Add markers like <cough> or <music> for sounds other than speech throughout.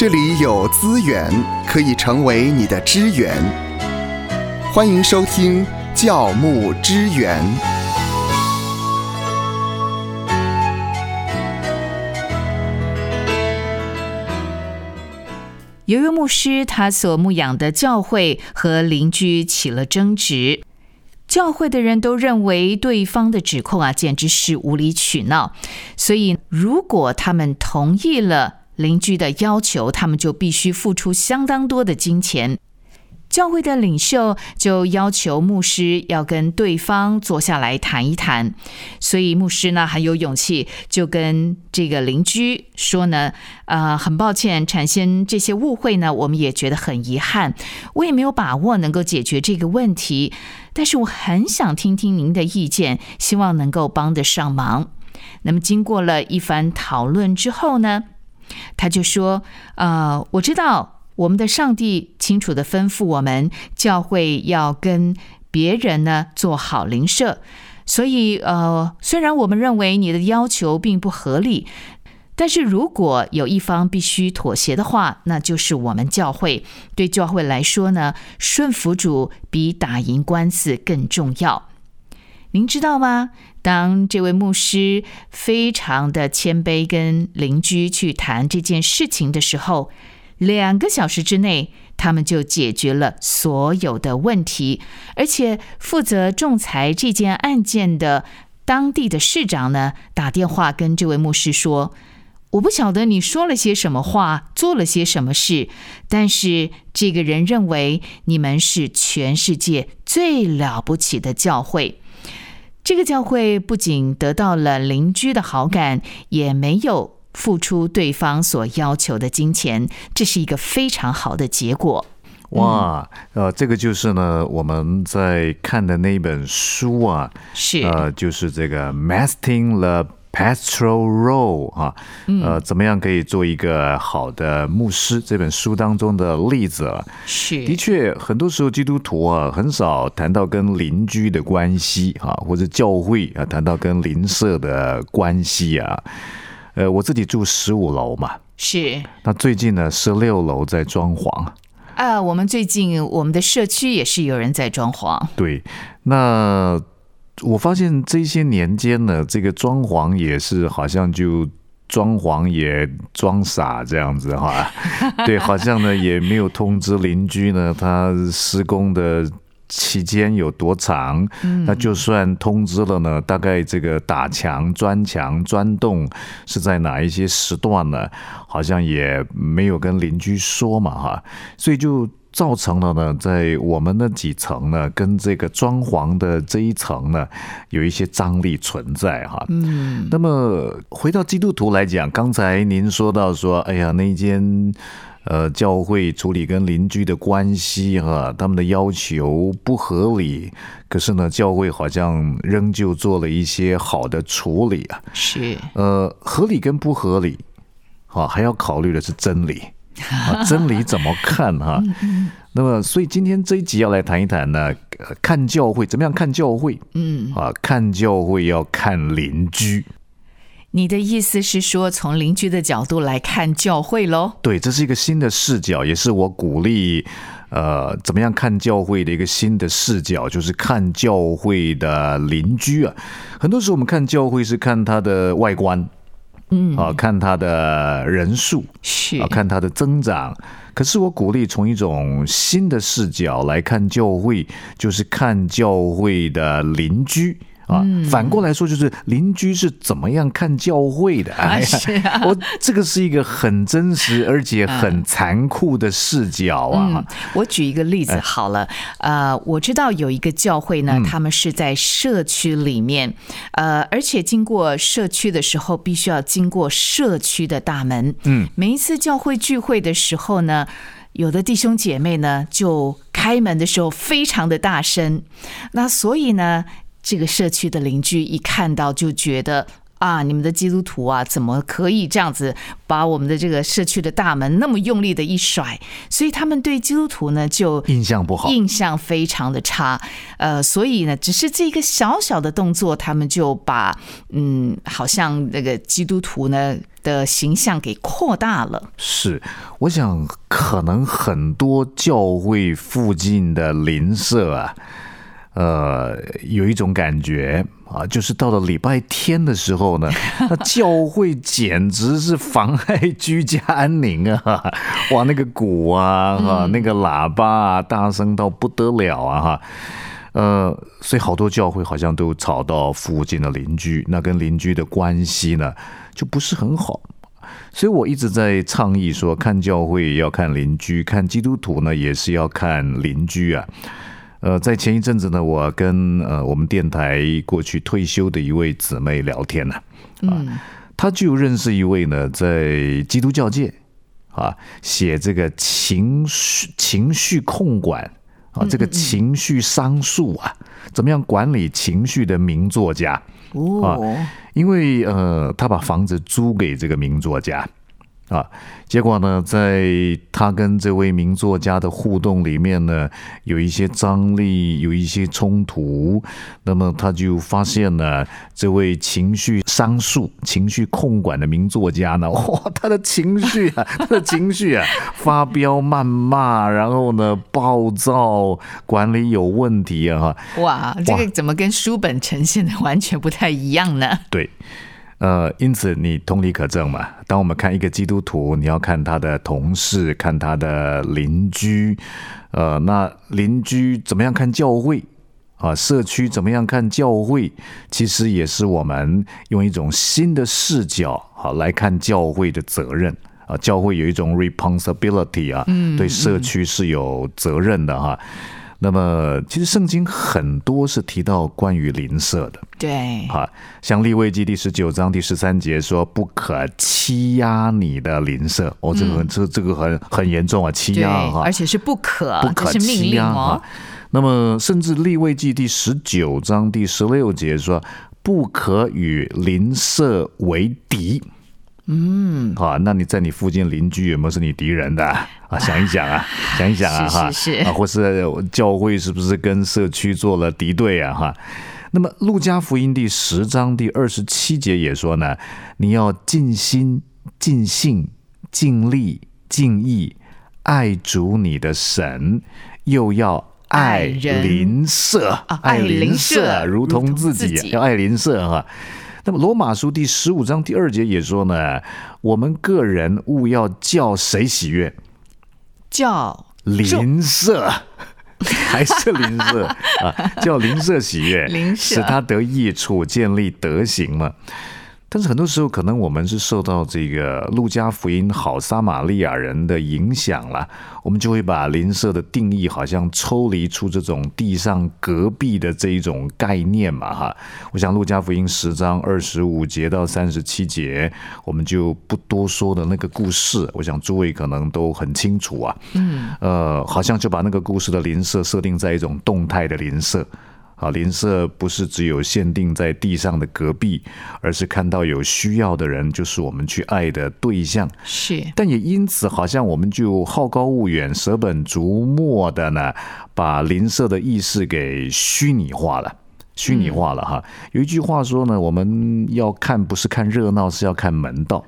这里有资源可以成为你的支援。欢迎收听教牧支援。有一位牧师，他所牧养的教会和邻居起了争执，教会的人都认为对方的指控啊，简直是无理取闹，所以如果他们同意了邻居的要求，他们就必须付出相当多的金钱。教会的领袖就要求牧师要跟对方坐下来谈一谈，所以牧师呢很有勇气，就跟这个邻居说呢，呃，很抱歉产生这些误会呢，我们也觉得很遗憾，我也没有把握能够解决这个问题，但是我很想听听您的意见，希望能够帮得上忙。那么经过了一番讨论之后呢，他就说，呃，我知道。我们的上帝清楚的吩咐我们，教会要跟别人呢做好邻舍。所以，呃，虽然我们认为你的要求并不合理，但是如果有一方必须妥协的话，那就是我们教会。对教会来说呢，顺服主比打赢官司更重要。您知道吗？当这位牧师非常的谦卑，跟邻居去谈这件事情的时候。两个小时之内，他们就解决了所有的问题，而且负责仲裁这件案件的当地的市长呢，打电话跟这位牧师说：“我不晓得你说了些什么话，做了些什么事，但是这个人认为你们是全世界最了不起的教会。这个教会不仅得到了邻居的好感，也没有。”付出对方所要求的金钱，这是一个非常好的结果。哇，呃，这个就是呢，我们在看的那本书啊，是呃，就是这个《Mastering the Pastoral Role》啊，呃，怎么样可以做一个好的牧师？这本书当中的例子是，的确，很多时候基督徒啊，很少谈到跟邻居的关系啊，或者教会啊，谈到跟邻舍的关系啊。呃，我自己住十五楼嘛，是。那最近呢，十六楼在装潢。啊，我们最近我们的社区也是有人在装潢。对，那我发现这些年间呢，这个装潢也是好像就装潢也装傻这样子哈。对，好像呢也没有通知邻居呢，他施工的。期间有多长？那就算通知了呢？大概这个打墙、砖墙、砖洞是在哪一些时段呢？好像也没有跟邻居说嘛，哈，所以就造成了呢，在我们那几层呢，跟这个装潢的这一层呢，有一些张力存在，哈。嗯。那么回到基督徒来讲，刚才您说到说，哎呀，那间。呃，教会处理跟邻居的关系哈，他们的要求不合理，可是呢，教会好像仍旧做了一些好的处理啊。是，呃，合理跟不合理，啊，还要考虑的是真理啊，<laughs> 真理怎么看哈？那么，所以今天这一集要来谈一谈呢，看教会怎么样看教会？嗯，啊，看教会要看邻居。你的意思是说，从邻居的角度来看教会喽？对，这是一个新的视角，也是我鼓励，呃，怎么样看教会的一个新的视角，就是看教会的邻居啊。很多时候我们看教会是看它的外观，嗯，啊，看它的人数，是啊，看它的增长。可是我鼓励从一种新的视角来看教会，就是看教会的邻居。啊，反过来说就是邻居是怎么样看教会的？哎呀，<laughs> 我这个是一个很真实而且很残酷的视角啊。我举一个例子好了，呃，我知道有一个教会呢，他们是在社区里面，呃，而且经过社区的时候，必须要经过社区的大门。嗯，每一次教会聚会的时候呢，有的弟兄姐妹呢就开门的时候非常的大声，那所以呢。这个社区的邻居一看到就觉得啊，你们的基督徒啊，怎么可以这样子把我们的这个社区的大门那么用力的一甩？所以他们对基督徒呢就印象不好，印象非常的差。呃，所以呢，只是这个小小的动作，他们就把嗯，好像那个基督徒呢的形象给扩大了。是，我想可能很多教会附近的邻舍啊。呃，有一种感觉啊，就是到了礼拜天的时候呢，<laughs> 那教会简直是妨碍居家安宁啊！<laughs> 哇，那个鼓啊，哈，那个喇叭啊，大声到不得了啊！哈，呃，所以好多教会好像都吵到附近的邻居，那跟邻居的关系呢就不是很好。所以我一直在倡议说，看教会要看邻居，看基督徒呢也是要看邻居啊。呃，在前一阵子呢，我跟呃我们电台过去退休的一位姊妹聊天呢，啊，她就认识一位呢，在基督教界啊写这个情绪情绪控管啊，这个情绪商数啊，怎么样管理情绪的名作家哦，因为呃，他把房子租给这个名作家。啊，结果呢，在他跟这位名作家的互动里面呢，有一些张力，有一些冲突。那么他就发现呢，这位情绪商数、情绪控管的名作家呢，哇，他的情绪啊，他的情绪啊，发飙、谩骂，然后呢，暴躁，管理有问题啊，哈，哇，这个怎么跟书本呈现的完全不太一样呢？对。呃，因此你同理可证嘛。当我们看一个基督徒，你要看他的同事，看他的邻居，呃，那邻居怎么样看教会啊？社区怎么样看教会？其实也是我们用一种新的视角好来看教会的责任啊。教会有一种 responsibility 啊，对社区是有责任的哈。那么，其实圣经很多是提到关于邻舍的，对，哈，像立位记第十九章第十三节说，不可欺压你的邻舍，哦，这个这这个很很严重啊，欺压哈，而且是不可，不可欺压哦。那么，甚至立位记第十九章第十六节说，不可与邻舍为敌。嗯，好，那你在你附近邻居有没有是你敌人的啊？想一想啊，想一想啊，哈，是啊，或是教会是不是跟社区做了敌对啊？哈，那么路加福音第十章第二十七节也说呢，你要尽心、尽性、尽力、尽意爱主你的神，又要爱邻舍，爱邻舍如同自己，要爱邻舍哈。那么罗马书第十五章第二节也说呢，我们个人勿要叫谁喜悦，叫邻舍，<laughs> 还是邻舍啊？叫邻舍喜悦，<laughs> 使他得益处，建立德行嘛。但是很多时候，可能我们是受到这个路加福音好撒玛利亚人的影响了，我们就会把邻舍的定义好像抽离出这种地上隔壁的这一种概念嘛，哈。我想路加福音十章二十五节到三十七节，我们就不多说的那个故事，我想诸位可能都很清楚啊。嗯，呃，好像就把那个故事的邻舍设定在一种动态的邻舍。啊，邻舍不是只有限定在地上的隔壁，而是看到有需要的人，就是我们去爱的对象。是，但也因此，好像我们就好高骛远、舍本逐末的呢，把邻舍的意识给虚拟化了，虚拟化了哈。有一句话说呢，我们要看不是看热闹，是要看门道。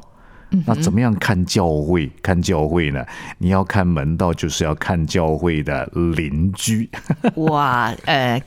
那怎么样看教会？看教会呢？你要看门道，就是要看教会的邻居。<laughs> 哇，呃。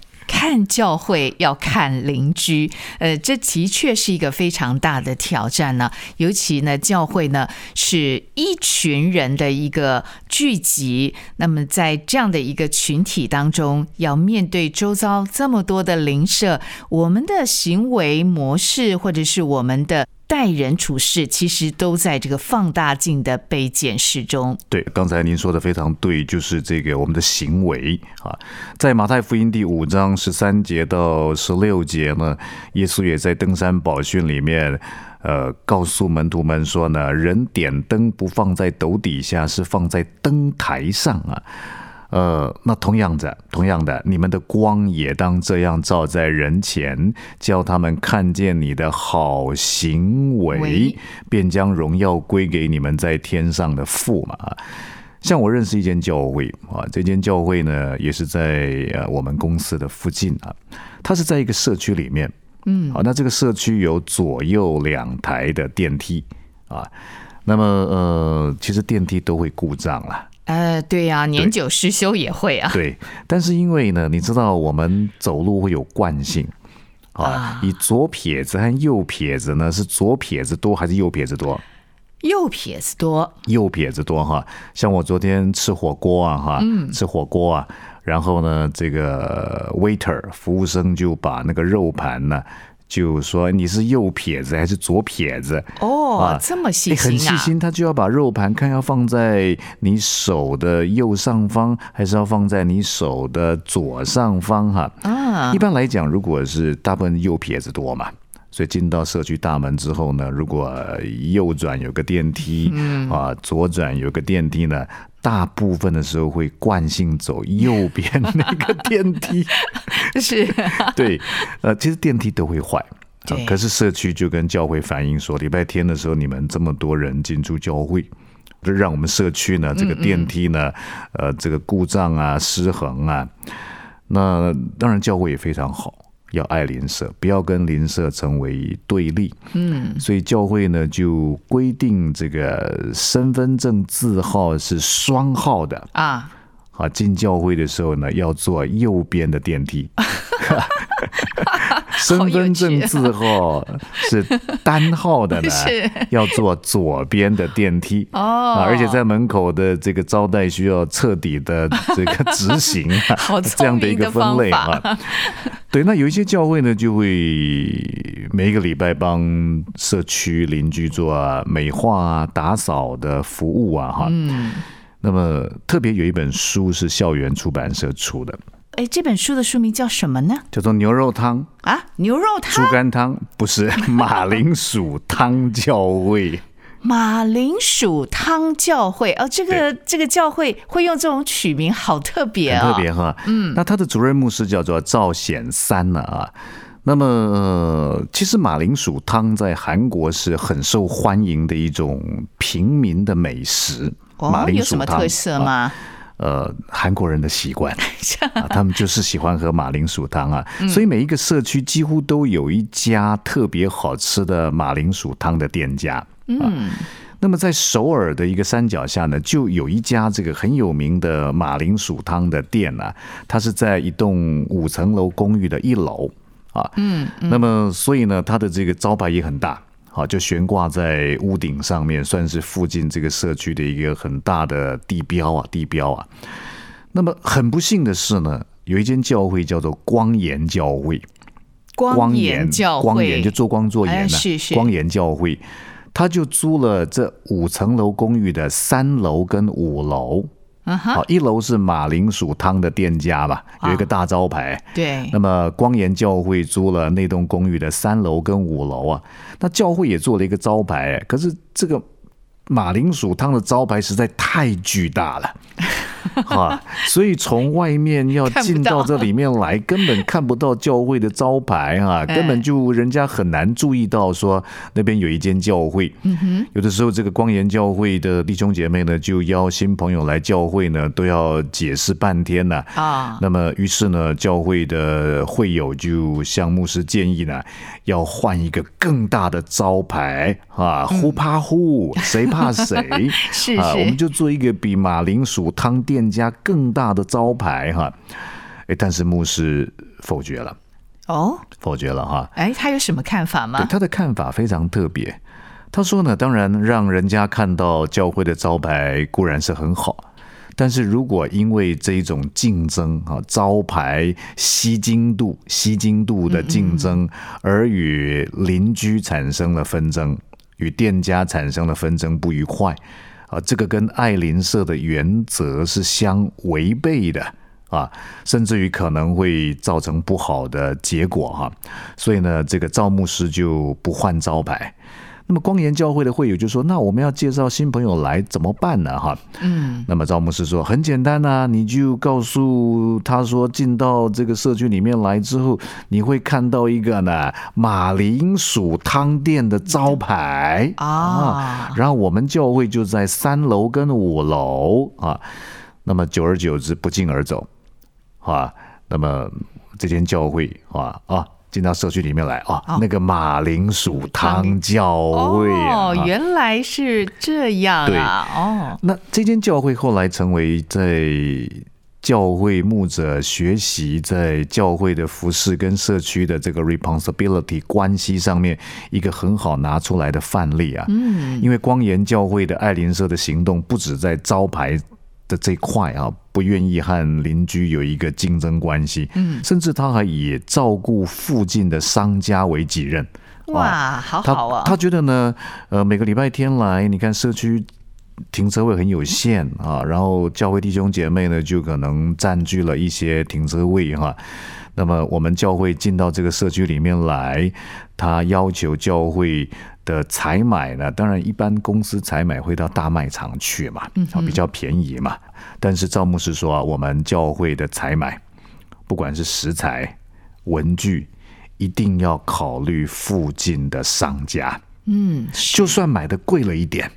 看教会要看邻居，呃，这的确是一个非常大的挑战呢。尤其呢，教会呢是一群人的一个聚集，那么在这样的一个群体当中，要面对周遭这么多的邻舍，我们的行为模式或者是我们的。待人处事其实都在这个放大镜的被检视中。对，刚才您说的非常对，就是这个我们的行为啊，在马太福音第五章十三节到十六节呢，耶稣也在登山宝训里面，呃，告诉门徒们说呢，人点灯不放在斗底下，是放在灯台上啊。呃，那同样的，同样的，你们的光也当这样照在人前，叫他们看见你的好行为为，便将荣耀归给你们在天上的父嘛。像我认识一间教会啊，这间教会呢也是在呃我们公司的附近啊，它是在一个社区里面，嗯，好，那这个社区有左右两台的电梯啊，那么呃，其实电梯都会故障啦。呃，对呀、年久失修也会啊。对，但是因为呢，你知道我们走路会有惯性啊啊，以左撇子和右撇子呢，是左撇子多还是右撇子多？右撇子多，右撇子多哈。像我昨天吃火锅啊哈，吃火锅啊，然后呢，这个 waiter 服务生就把那个肉盘呢。就说你是右撇子还是左撇子？哦，啊这么细心啊！细心，他就要把肉盘看要放在你手的右上方，还是要放在你手的左上方哈。啊一般来讲，如果是大部分右撇子多嘛，所以进到社区大门之后呢，如果右转有个电梯，嗯啊，左转有个电梯呢，大部分的时候会惯性走右边那个电梯。<laughs> 是 <laughs> 对，呃，其实电梯都会坏。啊可是社区就跟教会反映说，礼拜天的时候你们这么多人进出教会，就让我们社区呢这个电梯呢，呃，这个故障啊、失衡啊，那当然教会也非常好，要爱邻舍，不要跟邻舍成为对立。嗯，所以教会呢就规定这个身份证字号是双号的，啊，啊，进教会的时候呢，要坐右边的电梯。<laughs> <laughs> 身份证字号 <laughs> 是单号的呢是，要坐左边的电梯。哦啊，而且在门口的这个招待需要彻底的这个执行 <laughs> 这样的一个分类啊。对，那有一些教会呢，就会每一个礼拜帮社区邻居做啊美化啊、打扫的服务啊，哈。嗯，那么特别有一本书是校园出版社出的，哎，这本书的书名叫什么呢？叫做《牛肉汤、啊，牛肉汤猪，肝汤》，不是 <laughs> 马铃薯汤教会。马铃薯汤教会哦，这个这个教会会用这种取名，好特别哦，特别哈。嗯，那他的主任牧师叫做赵显三呢啊。那么、呃其实马铃薯汤在韩国是很受欢迎的一种平民的美食。马哦，铃薯汤有什么特色啊吗？呃，韩国人的习惯 <laughs> 啊，他们就是喜欢喝马铃薯汤啊，所以每一个社区几乎都有一家特别好吃的马铃薯汤的店家。嗯，那么在首尔的一个山脚下呢，就有一家这个很有名的马铃薯汤的店啊，它是在一栋五层楼公寓的一楼啊。嗯，那么所以呢，它的这个招牌也很大。好，就悬挂在屋顶上面，算是附近这个社区的一个很大的地标啊，地标啊。那么很不幸的是呢，有一间教会叫做光岩教会，光岩教会，光岩就做光做哎盐呢、是是光岩教会，他就租了这五层楼公寓的三楼跟五楼。嗯哼，好，一楼是马铃薯汤的店家吧，有一个啊大招牌。对那，么光岩教会租了那栋公寓的三楼跟五楼啊，那教会也做了一个招牌，可是这个马铃薯汤的招牌实在太巨大了。<laughs> 啊，所以从外面要进到这里面来，根本看不到教会的招牌啊，哎。根本就人家很难注意到说那边有一间教会。嗯哼，有的时候这个光岩教会的弟兄姐妹呢，就邀新朋友来教会呢，都要解释半天呢、啊，那么，于是呢，教会的会友就向牧师建议呢，要换一个更大的招牌啊，呼怕呼，谁怕谁？嗯 <laughs> 是啊？是。我们就做一个比马铃薯汤店家更大的招牌哈。哎，但是牧师否决了，哦，否决了哈。哎，他有什么看法对吗？他的看法非常特别。他说呢，当然让人家看到教会的招牌固然是很好，但是如果因为这一种竞争啊，招牌吸睛度、吸睛度的竞争，而与邻居产生了纷争，与店家产生了纷争不愉快啊，这个跟爱邻社的原则是相违背的。啊，甚至于可能会造成不好的结果哈、所以呢，这个赵牧师就不换招牌。那么光岩教会的会友就说：“那我们要介绍新朋友来怎么办呢？”哈，嗯，那么赵牧师说：“很简单呐、你就告诉他说，进到这个社区里面来之后，你会看到一个呢马铃薯汤店的招牌啊然后我们教会就在三楼跟五楼啊。那么久而久之，不胫而走啊。那么这间教会啊啊。”进到社区里面来啊，哦。那个马铃薯汤教会啊，哦，原来是这样啊，哦，那这间教会后来成为在教会牧者学习在教会的服饰跟社区的这个 responsibility 关系上面一个很好拿出来的范例啊。嗯，因为光岩教会的爱邻社的行动不止在招牌的这块啊，不愿意和邻居有一个竞争关系，嗯，甚至他还以照顾附近的商家为己任。哇，好好啊，他觉得呢，呃，每个礼拜天来，你看社区停车位很有限啊，然后教会弟兄姐妹呢就可能占据了一些停车位哈、那么我们教会进到这个社区里面来，他要求教会的采买呢，当然一般公司采买会到大卖场去嘛，啊比较便宜嘛。但是赵牧师说啊，我们教会的采买，不管是食材、文具，一定要考虑附近的商家。嗯，就算买的贵了一点，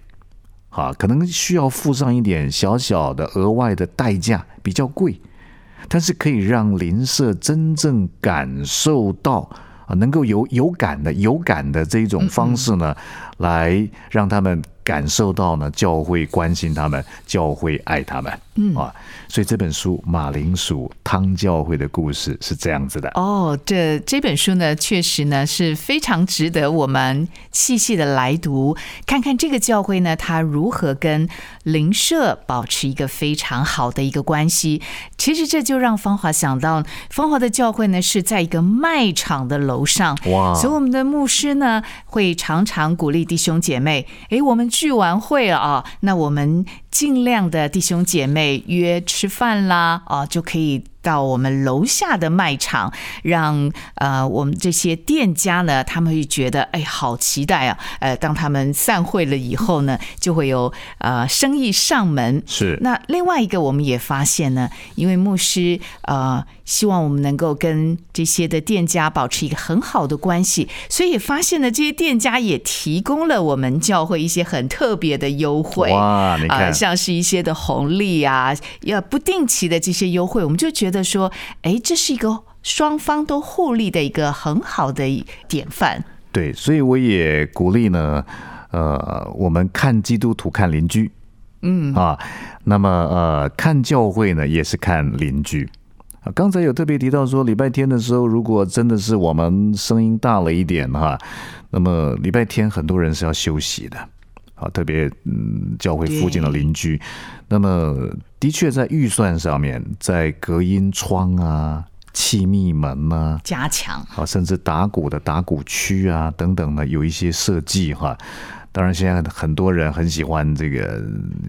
啊，可能需要付上一点小小的额外的代价，比较贵，但是可以让邻舍真正感受到啊，能够有有感的、有感的这种方式呢，来让他们感受到呢，教会关心他们，教会爱他们，嗯啊，所以这本书《马铃薯汤教会的故事》是这样子的。哦，这这本书呢，确实呢是非常值得我们细细的来读，看看这个教会呢，它如何跟邻舍保持一个非常好的一个关系。其实这就让芳华想到，芳华的教会呢是在一个卖场的楼上，哇所以我们的牧师呢会常常鼓励弟兄姐妹，诶，我们聚完会了啊，那我们尽量的弟兄姐妹约吃饭啦，啊，就可以到我们楼下的卖场，让呃我们这些店家呢，他们会觉得哎，好期待啊！呃，当他们散会了以后呢，就会有呃生意上门。是那另外一个，我们也发现呢，因为牧师呃希望我们能够跟这些的店家保持一个很好的关系，所以也发现呢，这些店家也提供了我们教会一些很特别的优惠。哇，你啊、看，像是一些的红利啊，要不定期的这些优惠，我们就觉得说，哎，这是一个双方都互利的一个很好的典范。对，所以我也鼓励呢，呃，我们看基督徒看邻居，嗯啊，那么呃，看教会呢也是看邻居。啊，刚才有特别提到说，礼拜天的时候，如果真的是我们声音大了一点哈，那么礼拜天很多人是要休息的。啊，特别嗯，教会附近的邻居，那么的确在预算上面，在隔音窗啊、气密门啊，加强，啊，甚至打鼓的打鼓区啊等等呢，有一些设计哈。当然，现在很多人很喜欢这个，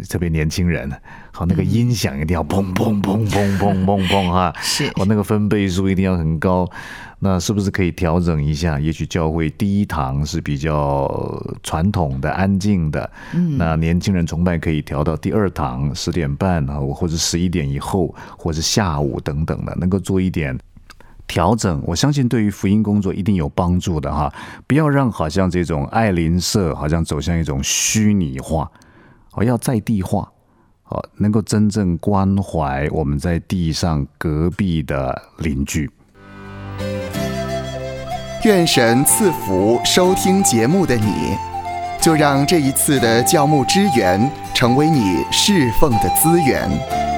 特别年轻人，好那个音响一定要砰砰砰砰砰砰砰哈，是哦那个分贝数一定要很高。那是不是可以调整一下？也许教会第一堂是比较传统的、安静的，嗯，那年轻人崇拜可以调到第二堂十点半啊，或者十一点以后，或者下午等等的，能够做一点调整，我相信对于福音工作一定有帮助的哈。不要让好像这种爱邻社好像走向一种虚拟化，哦，要在地化，哦，能够真正关怀我们在地上隔壁的邻居。愿神赐福收听节目的你，就让这一次的教牧支援成为你侍奉的资源。